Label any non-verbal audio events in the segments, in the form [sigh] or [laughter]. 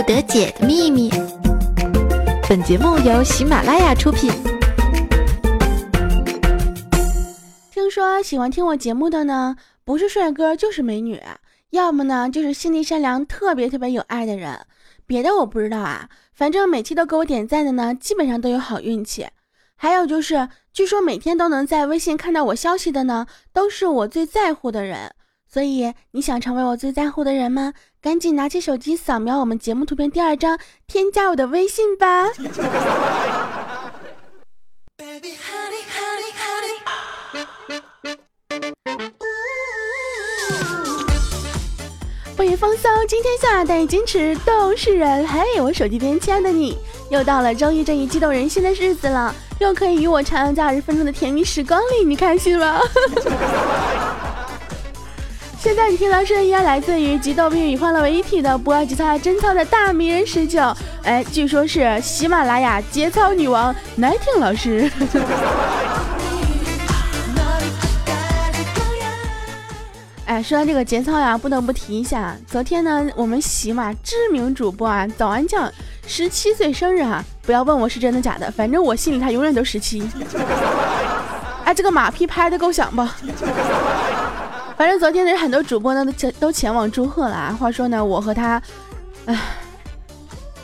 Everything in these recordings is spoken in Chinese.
不得解的秘密。本节目由喜马拉雅出品。听说喜欢听我节目的呢，不是帅哥就是美女，要么呢就是心地善良、特别特别有爱的人。别的我不知道啊，反正每期都给我点赞的呢，基本上都有好运气。还有就是，据说每天都能在微信看到我消息的呢，都是我最在乎的人。所以你想成为我最在乎的人吗？赶紧拿起手机扫描我们节目图片第二张，添加我的微信吧。欢迎 [laughs] 放松，今天下带你矜持都是人。嘿，我手机边亲爱的你，又到了周一这一激动人心的日子了，又可以与我徜徉在二十分钟的甜蜜时光里，你开心吗？现在你听到声音来自于极逗并与欢乐为一体的不二吉他贞操的大迷人十九，哎，据说是喜马拉雅节操女王 Nighting 老师。[laughs] 哎，说到这个节操呀，不得不提一下，昨天呢，我们喜马知名主播啊，早安酱十七岁生日哈，不要问我是真的假的，反正我心里他永远都十七。[laughs] 哎，这个马屁拍的够响吧？反正昨天呢，很多主播呢都前都前往祝贺了啊。话说呢，我和他，唉，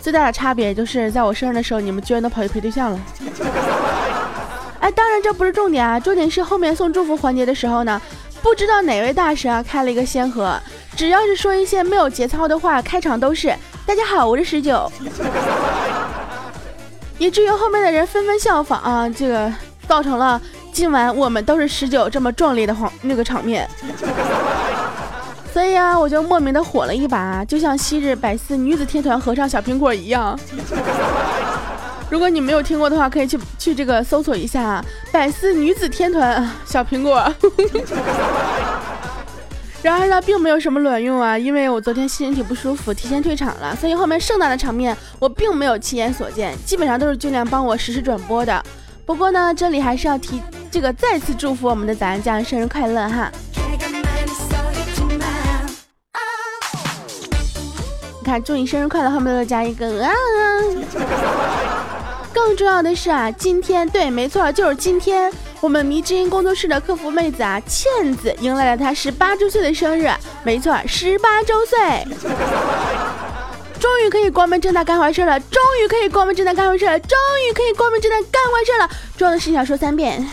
最大的差别就是在我生日的时候，你们居然都跑去陪对象了。[laughs] 哎，当然这不是重点啊，重点是后面送祝福环节的时候呢，不知道哪位大神啊开了一个先河，只要是说一些没有节操的话，开场都是大家好，我是十九，[laughs] 以至于后面的人纷纷效仿啊，这个造成了。今晚我们都是十九这么壮烈的黄那个场面，[laughs] 所以啊，我就莫名的火了一把，就像昔日百思女子天团合唱小苹果一样。如果你没有听过的话，可以去去这个搜索一下百思女子天团小苹果。[laughs] 然而呢，并没有什么卵用啊，因为我昨天身体不舒服，提前退场了，所以后面盛大的场面我并没有亲眼所见，基本上都是俊亮帮我实时转播的。不过呢，这里还是要提。这个再次祝福我们的早安酱生日快乐哈！你看，祝你生日快乐，后面都加一个啊！更重要的是啊，今天对，没错，就是今天，我们迷之音工作室的客服妹子啊，倩子迎来了她十八周岁的生日，没错，十八周岁。终于可以光明正大干坏事了！终于可以光明正大干坏事了！终于可以光明正大干坏事了！重要的事情要说三遍。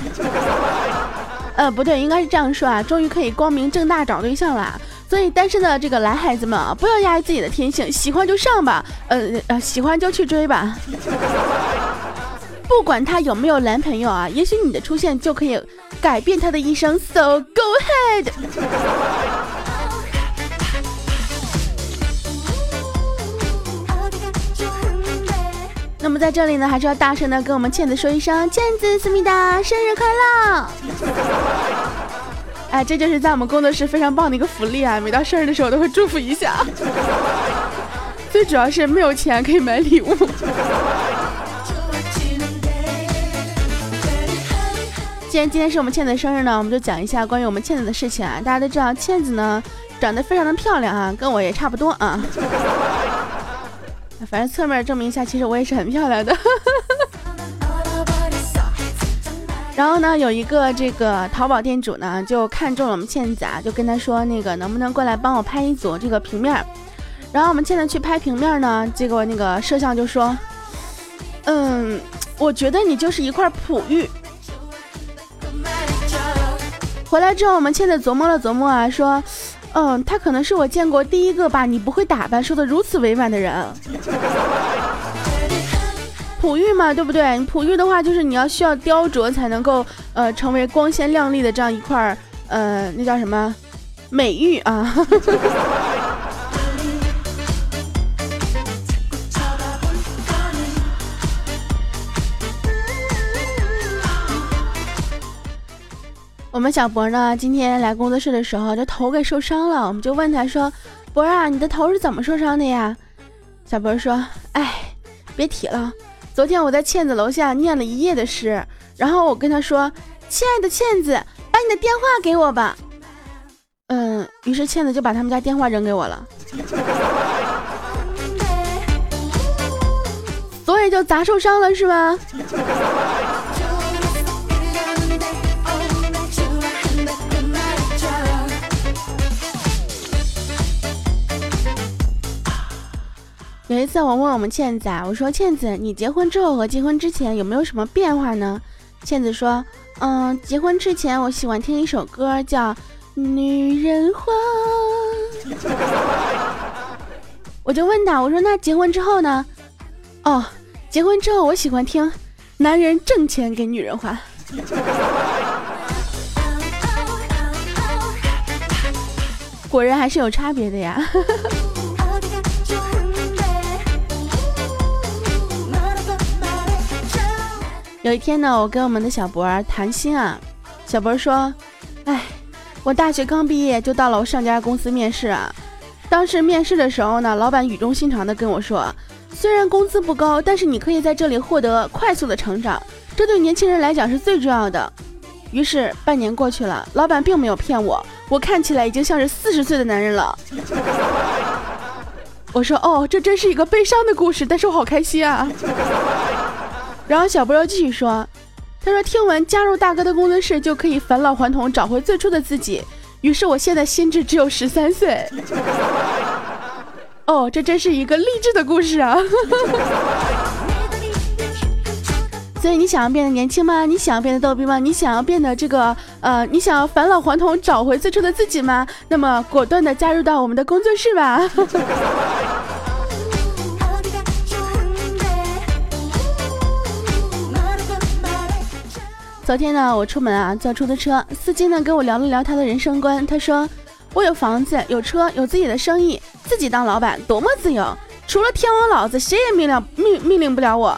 [laughs] 呃，不对，应该是这样说啊！终于可以光明正大找对象了。所以单身的这个男孩子们啊，不要压抑自己的天性，喜欢就上吧，呃呃，喜欢就去追吧。[laughs] 不管他有没有男朋友啊，也许你的出现就可以改变他的一生。So go ahead。那么在这里呢，还是要大声的跟我们倩子说一声：倩子思密达，生日快乐！[laughs] 哎，这就是在我们工作室非常棒的一个福利啊！每到生日的时候都会祝福一下。[laughs] 最主要是没有钱可以买礼物。[laughs] 既然今天是我们倩子生日呢，我们就讲一下关于我们倩子的事情啊。大家都知道，倩子呢长得非常的漂亮啊，跟我也差不多啊。反正侧面证明一下，其实我也是很漂亮的。[laughs] 然后呢，有一个这个淘宝店主呢，就看中了我们倩子啊，就跟他说，那个能不能过来帮我拍一组这个平面？然后我们倩子去拍平面呢，结果那个摄像就说，嗯，我觉得你就是一块璞玉。回来之后，我们倩子琢磨了琢磨啊，说。嗯，他可能是我见过第一个把你不会打扮说的如此委婉的人。璞玉嘛，对不对？璞玉的话，就是你要需要雕琢才能够呃成为光鲜亮丽的这样一块呃那叫什么美玉啊。我们小博呢，今天来工作室的时候，这头给受伤了。我们就问他说：“博啊，你的头是怎么受伤的呀？”小博说：“哎，别提了，昨天我在倩子楼下念了一夜的诗，然后我跟他说：‘亲爱的倩子，把你的电话给我吧。’嗯，于是倩子就把他们家电话扔给我了。[laughs] ”所以就砸受伤了是吗？有一次我问我们倩子啊，我说倩子，你结婚之后和结婚之前有没有什么变化呢？倩子说，嗯，结婚之前我喜欢听一首歌叫《女人花》。我就问他，我说那结婚之后呢？哦，结婚之后我喜欢听，男人挣钱给女人花。果然还是有差别的呀。有一天呢，我跟我们的小博儿谈心啊，小博说：“哎，我大学刚毕业就到了我上家公司面试啊。当时面试的时候呢，老板语重心长的跟我说，虽然工资不高，但是你可以在这里获得快速的成长，这对年轻人来讲是最重要的。”于是半年过去了，老板并没有骗我，我看起来已经像是四十岁的男人了。我说：“哦，这真是一个悲伤的故事，但是我好开心啊。”然后小波又继续说：“他说听闻加入大哥的工作室就可以返老还童，找回最初的自己。于是我现在心智只有十三岁。[laughs] 哦，这真是一个励志的故事啊！[laughs] 所以你想要变得年轻吗？你想要变得逗逼吗？你想要变得这个呃，你想要返老还童，找回最初的自己吗？那么果断的加入到我们的工作室吧。”昨天呢，我出门啊，坐出租车，司机呢跟我聊了聊他的人生观。他说：“我有房子，有车，有自己的生意，自己当老板，多么自由！除了天王老子，谁也命令命命令不了我。”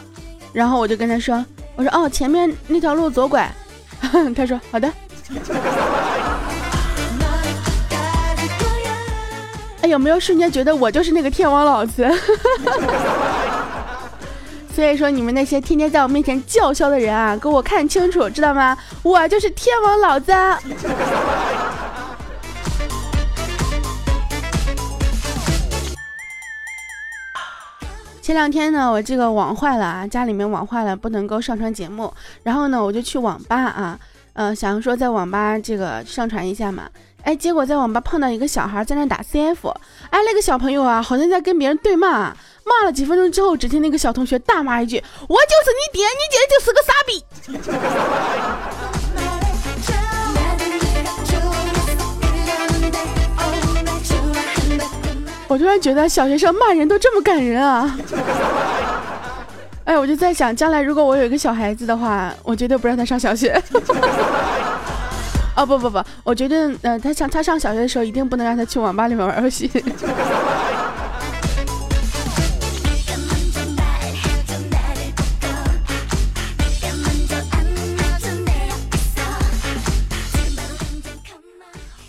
然后我就跟他说：“我说哦，前面那条路左拐。[laughs] ”他说：“好的。”哎，有没有瞬间觉得我就是那个天王老子？[laughs] 所以说，你们那些天天在我面前叫嚣的人啊，给我看清楚，知道吗？我就是天王老子。[laughs] 前两天呢，我这个网坏了啊，家里面网坏了，不能够上传节目。然后呢，我就去网吧啊，呃，想说在网吧这个上传一下嘛。哎，结果在网吧碰到一个小孩在那打 CF，哎，那个小朋友啊，好像在跟别人对骂。骂了几分钟之后，只听那个小同学大骂一句：“我就是你爹，你姐就是个傻逼。[laughs] ”我突然觉得小学生骂人都这么感人啊！[laughs] 哎，我就在想，将来如果我有一个小孩子的话，我绝对不让他上小学。[laughs] 哦不不不，我觉得呃，他上他上小学的时候，一定不能让他去网吧里面玩游戏。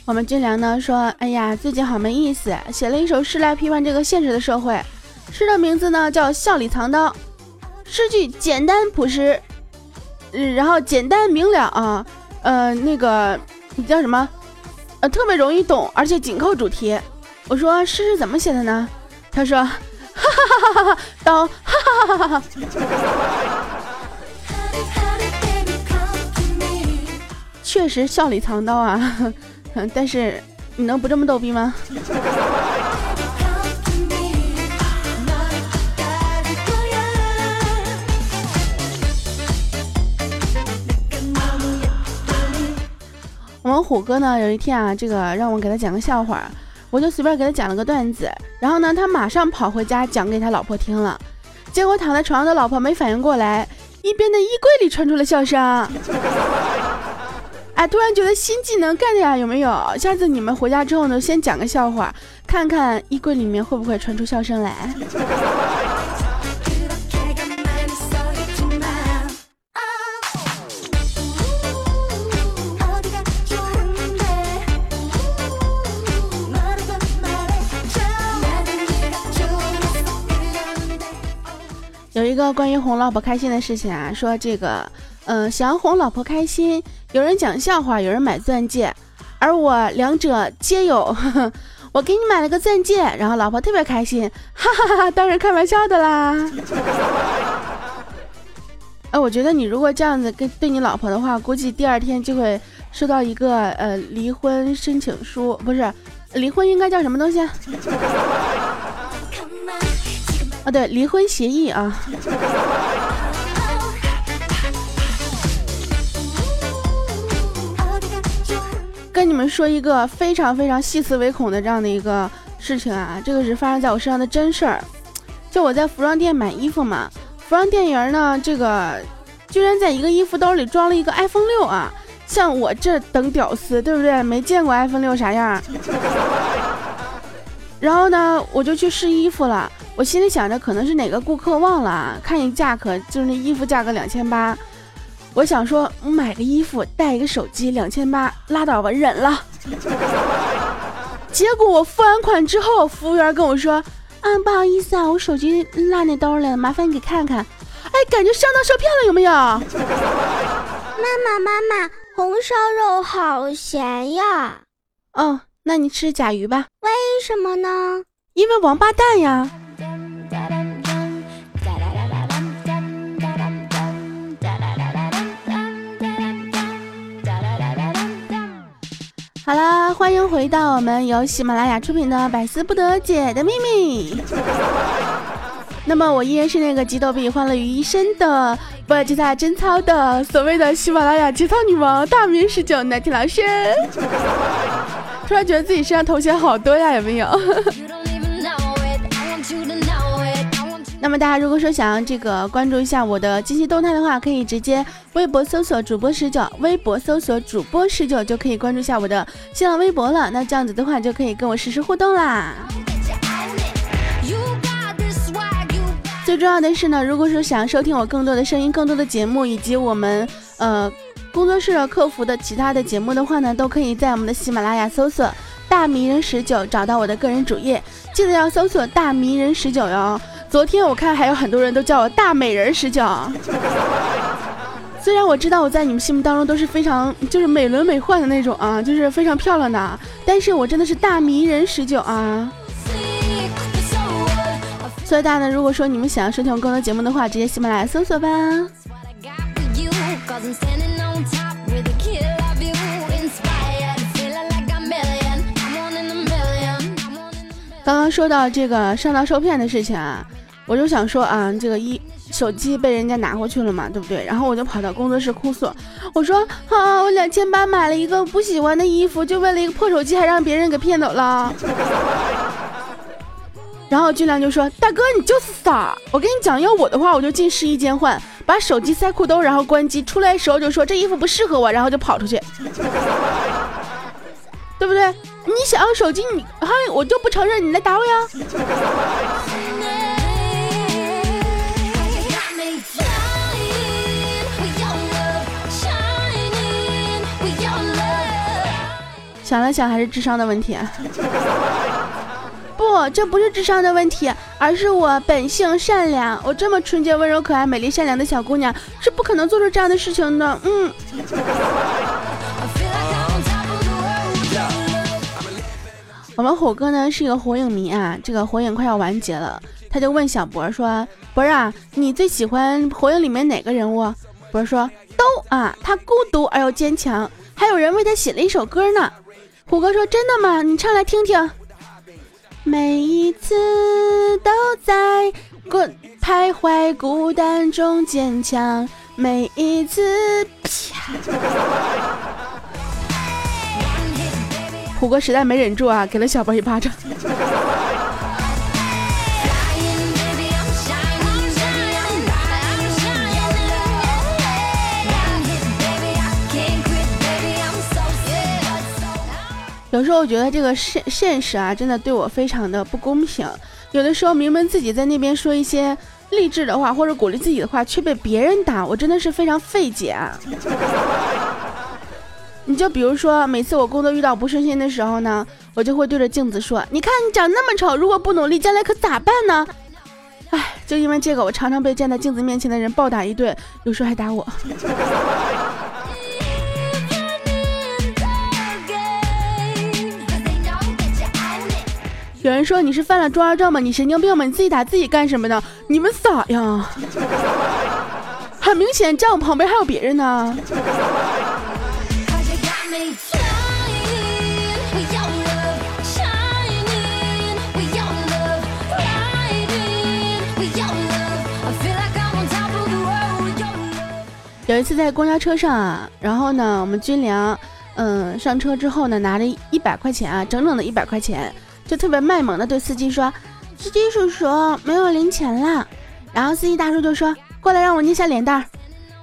我们军粮呢说：“哎呀，最近好没意思，写了一首诗来批判这个现实的社会。诗的名字呢叫《笑里藏刀》，诗句简单朴实，嗯，然后简单明了啊，呃，那个你叫什么？呃，特别容易懂，而且紧扣主题。我说诗是怎么写的呢？他说：哈哈哈哈哈，刀，哈哈哈哈哈哈。确实笑里藏刀啊。”但是你能不这么逗逼吗？我们虎哥呢，有一天啊，这个让我给他讲个笑话，我就随便给他讲了个段子，然后呢，他马上跑回家讲给他老婆听了，结果躺在床上的老婆没反应过来，一边的衣柜里传出了笑声。哎，突然觉得新技能 get 呀，有没有？下次你们回家之后呢，先讲个笑话，看看衣柜里面会不会传出笑声来。一个关于哄老婆开心的事情啊，说这个。嗯，想哄老婆开心，有人讲笑话，有人买钻戒，而我两者皆有。[laughs] 我给你买了个钻戒，然后老婆特别开心，哈哈哈哈！当然开玩笑的啦。[laughs] 哎，我觉得你如果这样子跟对你老婆的话，估计第二天就会收到一个呃离婚申请书，不是，离婚应该叫什么东西？啊，对，离婚协议啊。跟你们说一个非常非常细思维恐的这样的一个事情啊，这个是发生在我身上的真事儿。就我在服装店买衣服嘛，服装店员呢，这个居然在一个衣服兜里装了一个 iPhone 六啊！像我这等屌丝，对不对？没见过 iPhone 六啥样。然后呢，我就去试衣服了，我心里想着可能是哪个顾客忘了看一价格，就是那衣服价格两千八。我想说，买个衣服带一个手机两千八，拉倒吧，忍了。[laughs] 结果我付完款之后，服务员跟我说：“啊，不好意思啊，我手机落那兜了，麻烦你给看看。”哎，感觉上当受骗了，有没有？[laughs] 妈妈妈妈，红烧肉好咸呀。哦，那你吃甲鱼吧。为什么呢？因为王八蛋呀。好啦，欢迎回到我们由喜马拉雅出品的《百思不得解的秘密》。那么我依然是那个集逗比欢乐于一身的不吉他贞操的所谓的喜马拉雅节操女王大名十九奶体老师。突然觉得自己身上头衔好多呀，有没有？那么大家如果说想要这个关注一下我的近期动态的话，可以直接微博搜索主播十九，微博搜索主播十九就可以关注一下我的新浪微博了。那这样子的话就可以跟我实时互动啦。最重要的是呢，如果说想要收听我更多的声音、更多的节目，以及我们呃工作室的客服的其他的节目的话呢，都可以在我们的喜马拉雅搜索大迷人十九，找到我的个人主页，记得要搜索大迷人十九哟。昨天我看还有很多人都叫我大美人十九，虽然我知道我在你们心目当中都是非常就是美轮美奂的那种啊，就是非常漂亮的，但是我真的是大迷人十九啊。所以大家呢，如果说你们想要收听我更多节目的话，直接喜马拉雅搜索吧。刚刚说到这个上当受骗的事情啊。我就想说啊，这个一手机被人家拿过去了嘛，对不对？然后我就跑到工作室哭诉，我说啊，我两千八买了一个不喜欢的衣服，就为了一个破手机，还让别人给骗走了。[laughs] 然后俊良就说：“大哥，你就是傻！我跟你讲，要我的话，我就进试衣间换，把手机塞裤兜，然后关机，出来的时候就说这衣服不适合我，然后就跑出去，对不对？你想要手机，你嗨，我就不承认，你来打我呀！”想了想，还是智商的问题。不，这不是智商的问题，而是我本性善良。我这么纯洁、温柔、可爱、美丽、善良的小姑娘，是不可能做出这样的事情的。嗯。我们虎哥呢是一个火影迷啊，这个火影快要完结了，他就问小博说：“博啊，你最喜欢火影里面哪个人物？”博说：“都啊，他孤独而又坚强，还有人为他写了一首歌呢。”虎哥说：“真的吗？你唱来听听。”每一次都在孤徘徊孤单中坚强，每一次。啪！[laughs] 虎哥实在没忍住啊，给了小波一巴掌。有时候我觉得这个现现实啊，真的对我非常的不公平。有的时候明明自己在那边说一些励志的话或者鼓励自己的话，却被别人打，我真的是非常费解啊。[laughs] 你就比如说，每次我工作遇到不顺心的时候呢，我就会对着镜子说：“你看你长那么丑，如果不努力，将来可咋办呢？”哎，就因为这个，我常常被站在镜子面前的人暴打一顿，有时候还打我。有人说你是犯了中二症吗？你神经病吗？你自己打自己干什么呢？你们傻呀！很明显，站我旁边还有别人呢。有一次在公交车上啊，然后呢，我们军粮，嗯，上车之后呢，拿着一百块钱啊，整整的一百块钱，就特别卖萌的对司机说：“司机叔叔，没有零钱了。”然后司机大叔就说：“过来，让我捏下脸蛋儿。”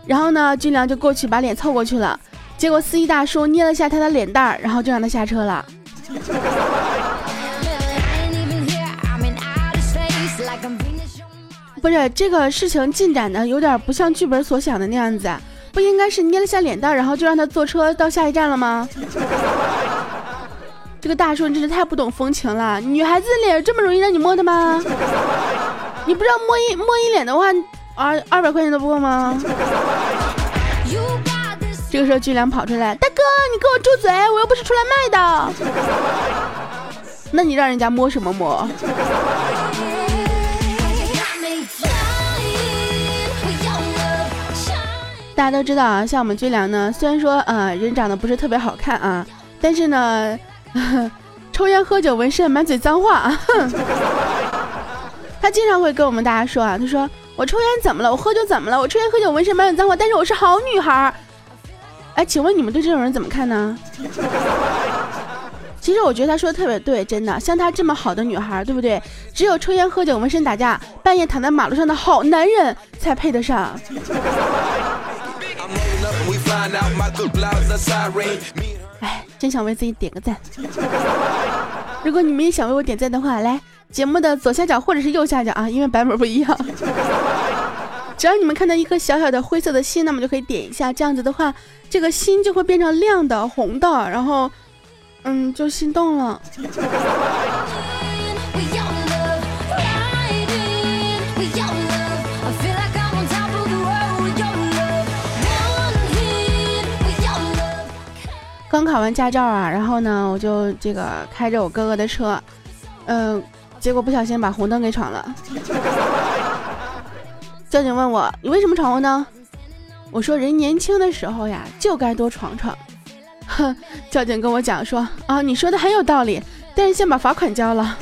然后呢，军良就过去把脸凑过去了，结果司机大叔捏了下他的脸蛋儿，然后就让他下车了。不是这个事情进展的有点不像剧本所想的那样子，不应该是捏了下脸蛋，然后就让他坐车到下一站了吗？这个大叔真是太不懂风情了，女孩子脸这么容易让你摸的吗？[laughs] 你不知道摸一摸一脸的话，二二百块钱都不够吗？这个时候巨良跑出来，大哥，你给我住嘴，我又不是出来卖的。那你让人家摸什么摸？大家都知道啊，像我们军良呢，虽然说呃人长得不是特别好看啊，但是呢，[laughs] 抽烟喝酒纹身满嘴脏话。[laughs] 他经常会跟我们大家说啊，他说我抽烟怎么了？我喝酒怎么了？我抽烟喝酒纹身满嘴脏话，但是我是好女孩。哎，请问你们对这种人怎么看呢？[laughs] 其实我觉得他说的特别对，真的，像他这么好的女孩，对不对？只有抽烟喝酒纹身打架，半夜躺在马路上的好男人才配得上。真想为自己点个赞。如果你们也想为我点赞的话，来节目的左下角或者是右下角啊，因为版本不一样。只要你们看到一颗小小的灰色的心，那么就可以点一下。这样子的话，这个心就会变成亮的、红的，然后，嗯，就心动了。刚考完驾照啊，然后呢，我就这个开着我哥哥的车，嗯，结果不小心把红灯给闯了。交警问我：“你为什么闯红灯？”我说：“人年轻的时候呀，就该多闯闯。”哼，交警跟我讲说：“啊，你说的很有道理，但是先把罚款交了。”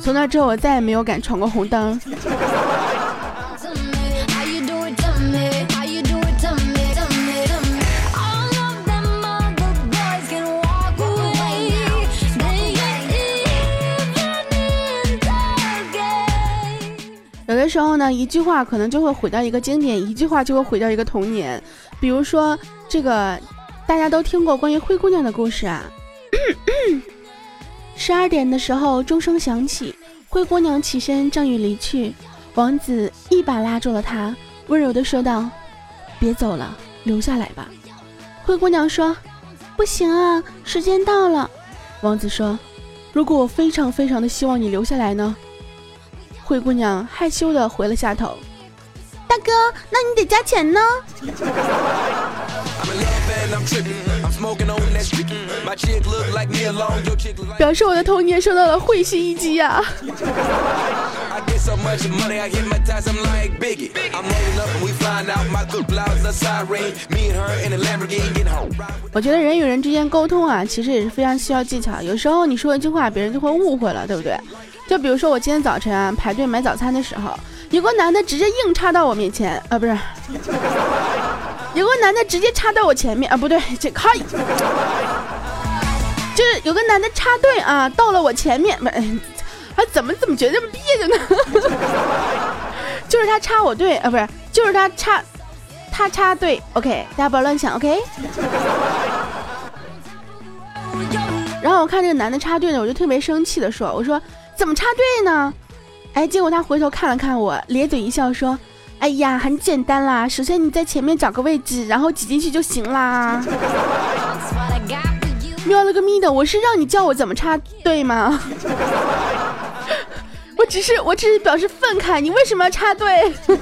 从那之后，我再也没有敢闯过红灯。时候呢，一句话可能就会毁掉一个经典，一句话就会毁掉一个童年。比如说，这个大家都听过关于灰姑娘的故事啊。[coughs] 十二点的时候，钟声响起，灰姑娘起身正欲离去，王子一把拉住了她，温柔的说道：“别走了，留下来吧。”灰姑娘说：“不行啊，时间到了。”王子说：“如果我非常非常的希望你留下来呢？”灰姑娘害羞的回了下头。大哥，那你得加钱呢。表示我的童年受到了会心一击呀。我觉得人与人之间沟通啊，其实也是非常需要技巧。有时候你说一句话，别人就会误会了，对不对？就比如说我今天早晨啊排队买早餐的时候，有个男的直接硬插到我面前啊，不是，有个男的直接插到我前面啊，不对，这开，就是有个男的插队啊，到了我前面，不，还怎么怎么觉得这么别扭呢？[laughs] 就是他插我队啊，不是，就是他插，他插队，OK，大家不要乱想，OK。然后我看这个男的插队呢，我就特别生气的说，我说。怎么插队呢？哎，结果他回头看了看我，咧嘴一笑说：“哎呀，很简单啦，首先你在前面找个位置，然后挤进去就行啦。”喵了个咪的，我是让你教我怎么插队吗？[laughs] 我只是，我只是表示愤慨，你为什么要插队？[laughs]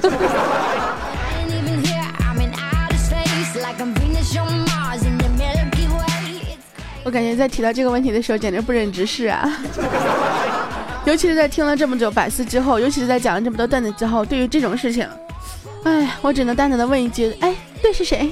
我感觉在提到这个问题的时候，简直不忍直视啊。尤其是在听了这么久百思之后，尤其是在讲了这么多段子之后，对于这种事情，哎，我只能淡淡的问一句：哎，对是谁？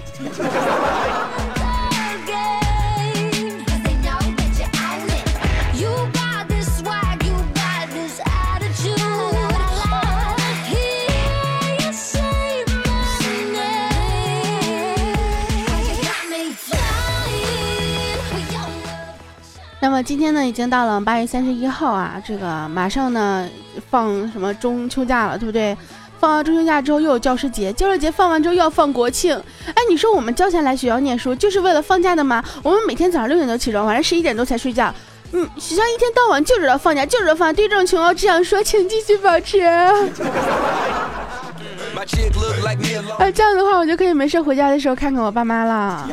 那么今天呢，已经到了八月三十一号啊，这个马上呢放什么中秋假了，对不对？放完中秋假之后又有教师节，教师节放完之后又要放国庆。哎，你说我们交钱来学校念书就是为了放假的吗？我们每天早上六点多起床，晚上十一点多才睡觉。嗯，学校一天到晚就知道放假，就知道放假。对这种情况，只想说，请继续保持。哎，[laughs] 这样的话，我就可以没事回家的时候看看我爸妈了。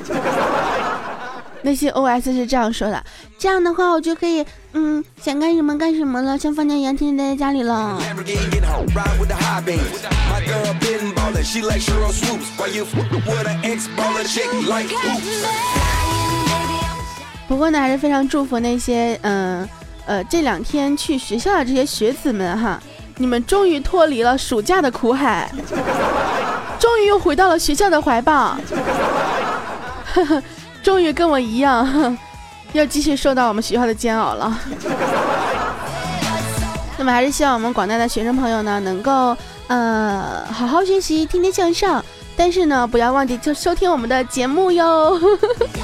内心 OS 是这样说的：这样的话，我就可以，嗯，想干什么干什么了，像放假一样天天待在家里了。不过呢，还是非常祝福那些，嗯，呃，这两天去学校的这些学子们哈，你们终于脱离了暑假的苦海，终于又回到了学校的怀抱。呵呵。终于跟我一样，[laughs] 要继续受到我们学校的煎熬了。[laughs] 那么还是希望我们广大的学生朋友呢，能够呃好好学习，天天向上。但是呢，不要忘记就收听我们的节目哟。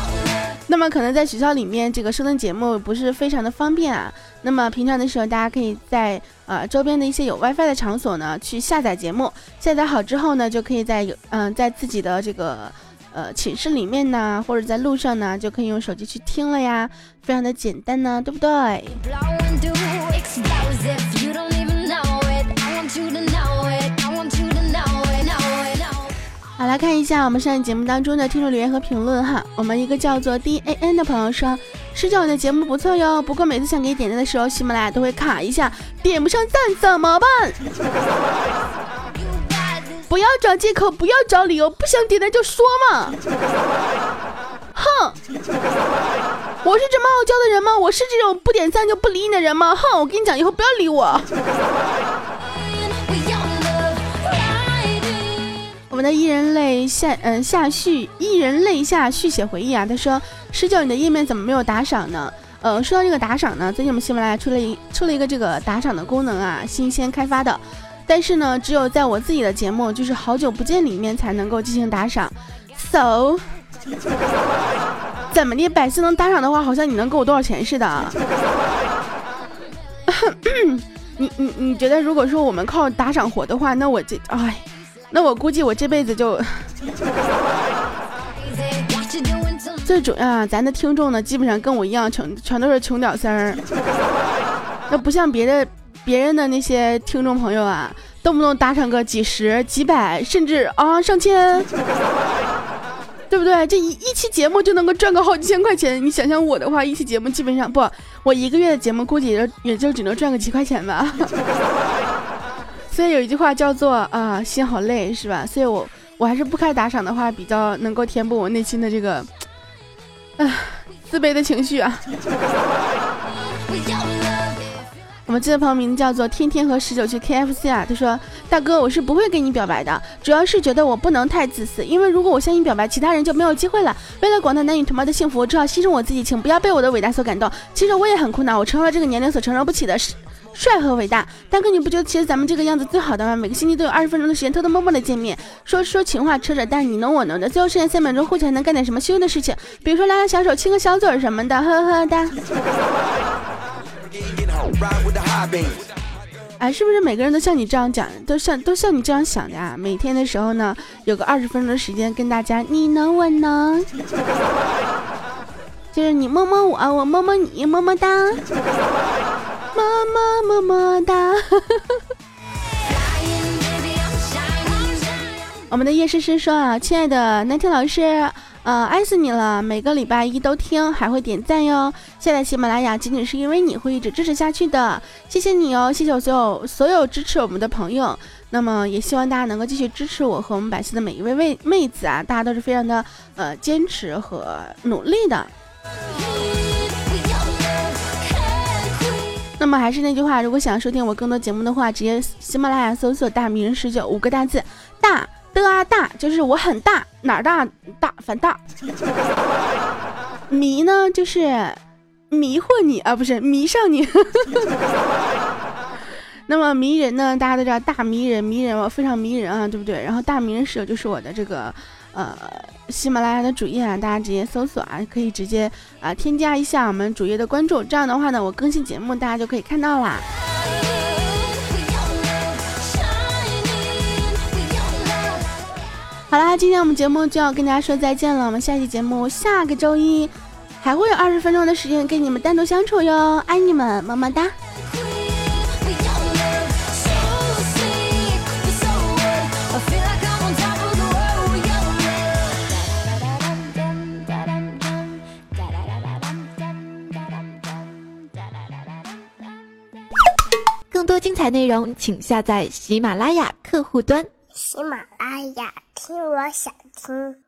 [laughs] 那么可能在学校里面这个收听节目不是非常的方便啊。那么平常的时候，大家可以在呃周边的一些有 WiFi 的场所呢去下载节目。下载好之后呢，就可以在有嗯在自己的这个。呃，寝室里面呢，或者在路上呢，就可以用手机去听了呀，非常的简单呢，对不对？好，来看一下我们上一节目当中的听众留言和评论哈。我们一个叫做 D A N 的朋友说：“十九，你的节目不错哟，不过每次想给你点赞的时候，喜马拉雅都会卡一下，点不上赞怎么办？”不要找借口，不要找理由，不想点的就说嘛！哼，我是这么傲娇的人吗？我是这种不点赞就不理你的人吗？哼，我跟你讲，以后不要理我。我们的艺人泪下嗯下续艺人泪下续写回忆啊，他说：十九，你的页面怎么没有打赏呢？呃，说到这个打赏呢，最近我们喜马拉雅出了一出了一个这个打赏的功能啊，新鲜开发的。但是呢，只有在我自己的节目，就是好久不见里面才能够进行打赏。So，怎么的？百思能打赏的话，好像你能给我多少钱似的。[coughs] 你你你觉得，如果说我们靠打赏活的话，那我这哎，那我估计我这辈子就 [laughs]…… 最主要啊，咱的听众呢，基本上跟我一样穷，全都是穷屌丝儿。那不像别的。别人的那些听众朋友啊，动不动打赏个几十、几百，甚至啊上千，[laughs] 对不对？这一一期节目就能够赚个好几千块钱。你想想我的话，一期节目基本上不，我一个月的节目估计也就也就只能赚个几块钱吧。所以有一句话叫做啊，心好累，是吧？所以我我还是不开打赏的话，比较能够填补我内心的这个啊自卑的情绪啊。[laughs] 我们这位朋友名字叫做天天和十九去 KFC 啊，他说：“大哥，我是不会跟你表白的，主要是觉得我不能太自私，因为如果我向你表白，其他人就没有机会了。为了广大男女同胞的幸福，我只好牺牲我自己，请不要被我的伟大所感动。其实我也很苦恼，我承受了这个年龄所承受不起的帅和伟大。大哥，你不觉得其实咱们这个样子最好的吗？每个星期都有二十分钟的时间偷偷摸摸的见面，说说情话，扯扯淡，你侬我侬的，最后剩下三秒钟，互相还能干点什么羞羞的事情？比如说拉拉小手，亲个小嘴什么的，呵呵哒”哎，是不是每个人都像你这样讲，都像都像你这样想的呀？每天的时候呢，有个二十分钟的时间跟大家你能我能，[laughs] 就是你摸摸我，我摸摸你，么么哒，么么么么哒。[laughs] 我们的叶诗诗说啊，亲爱的南天老师。呃，爱死你了！每个礼拜一都听，还会点赞哟。现在喜马拉雅仅仅是因为你会一直支持下去的，谢谢你哦，谢谢我所有所有支持我们的朋友。那么也希望大家能够继续支持我和我们百思的每一位妹妹子啊，大家都是非常的呃坚持和努力的。那么还是那句话，如果想要收听我更多节目的话，直接喜马拉雅搜索“大名人十九”五个大字，大的啊大，就是我很大，哪儿大大反大。[laughs] 迷呢，就是迷惑你啊，不是迷上你。[laughs] 那么迷人呢，大家都知道大迷人，迷人我非常迷人啊，对不对？然后大迷人室友就是我的这个呃。喜马拉雅的主页啊，大家直接搜索啊，可以直接啊添加一下我们主页的关注，这样的话呢，我更新节目大家就可以看到啦。好啦，今天我们节目就要跟大家说再见了，我们下期节目下个周一还会有二十分钟的时间跟你们单独相处哟，爱你们，么么哒。更多精彩内容，请下载喜马拉雅客户端。喜马拉雅，听我想听。